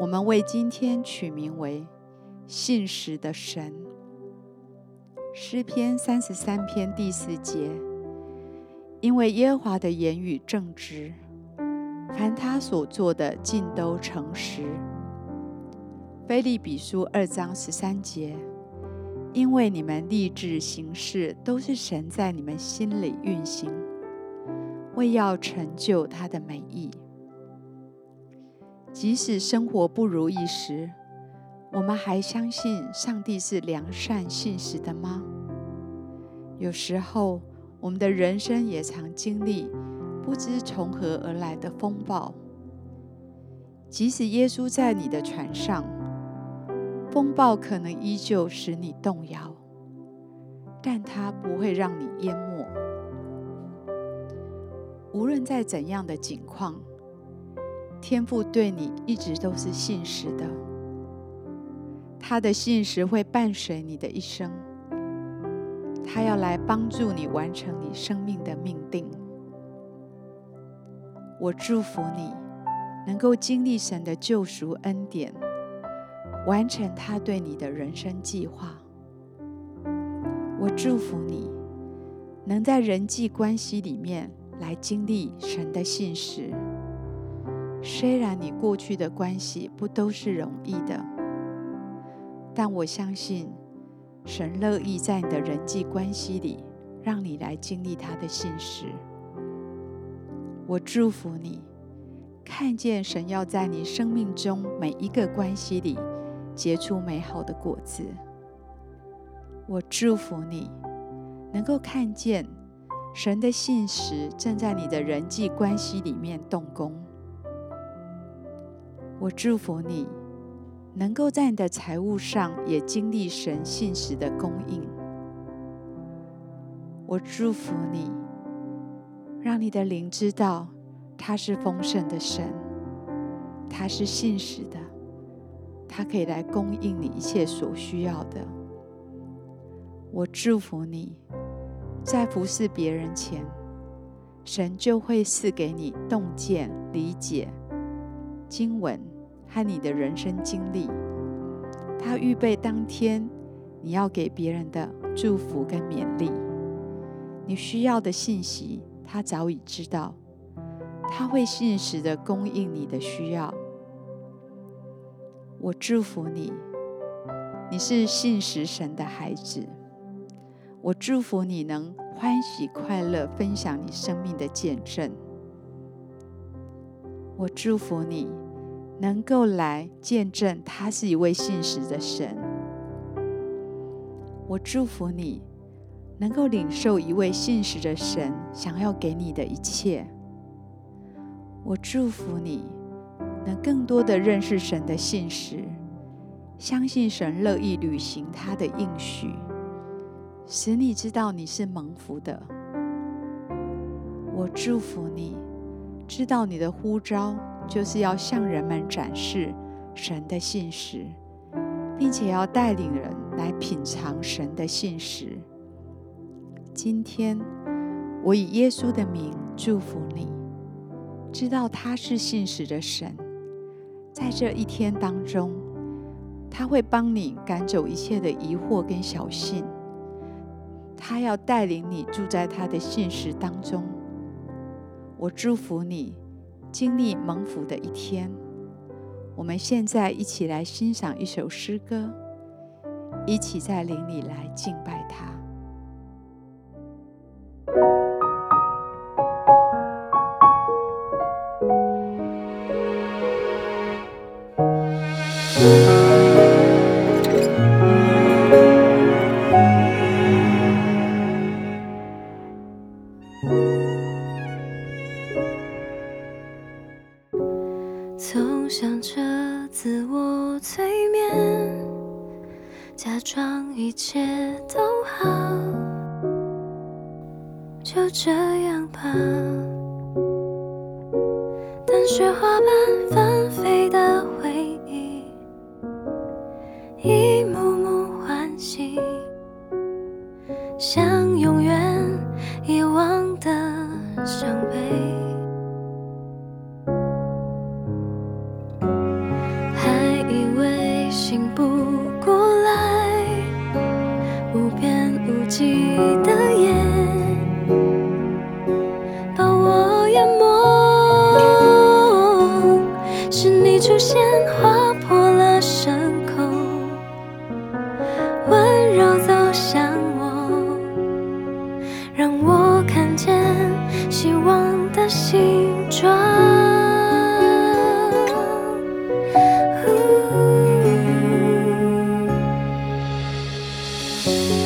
我们为今天取名为“信实的神”。诗篇三十三篇第四节，因为耶和华的言语正直，凡他所做的尽都诚实。腓立比书二章十三节，因为你们立志行事，都是神在你们心里运行，为要成就他的美意。即使生活不如意时，我们还相信上帝是良善信实的吗？有时候，我们的人生也常经历不知从何而来的风暴。即使耶稣在你的船上，风暴可能依旧使你动摇，但它不会让你淹没。无论在怎样的境况。天父对你一直都是信实的，他的信实会伴随你的一生，他要来帮助你完成你生命的命定。我祝福你能够经历神的救赎恩典，完成他对你的人生计划。我祝福你能在人际关系里面来经历神的信实。虽然你过去的关系不都是容易的，但我相信神乐意在你的人际关系里，让你来经历他的信实。我祝福你，看见神要在你生命中每一个关系里结出美好的果子。我祝福你，能够看见神的信实正在你的人际关系里面动工。我祝福你，能够在你的财务上也经历神信实的供应。我祝福你，让你的灵知道他是丰盛的神，他是信实的，他可以来供应你一切所需要的。我祝福你，在服侍别人前，神就会赐给你洞见、理解。经文和你的人生经历，他预备当天你要给别人的祝福跟勉励，你需要的信息，他早已知道，他会信实的供应你的需要。我祝福你，你是信实神的孩子。我祝福你能欢喜快乐分享你生命的见证。我祝福你。能够来见证他是一位信实的神，我祝福你能够领受一位信实的神想要给你的一切。我祝福你能更多的认识神的信实，相信神乐意履行他的应许，使你知道你是蒙福的。我祝福你知道你的呼召。就是要向人们展示神的信实，并且要带领人来品尝神的信实。今天，我以耶稣的名祝福你，知道他是信实的神。在这一天当中，他会帮你赶走一切的疑惑跟小幸，他要带领你住在他的信实当中。我祝福你。经历蒙福的一天，我们现在一起来欣赏一首诗歌，一起在灵里来敬拜他。一切都好，就这样吧。但雪花般纷飞的回忆，一幕幕唤醒，像永远遗忘的伤悲。形状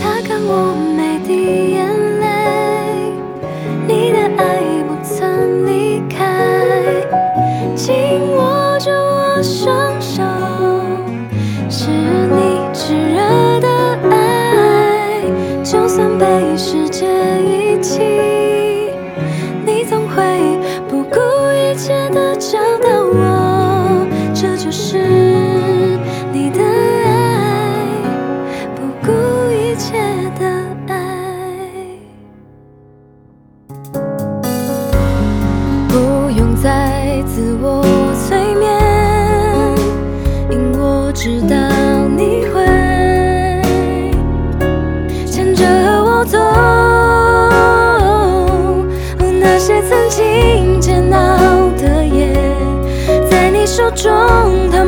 擦干我每滴眼泪，你的爱不曾离开，紧握着我手。是钟头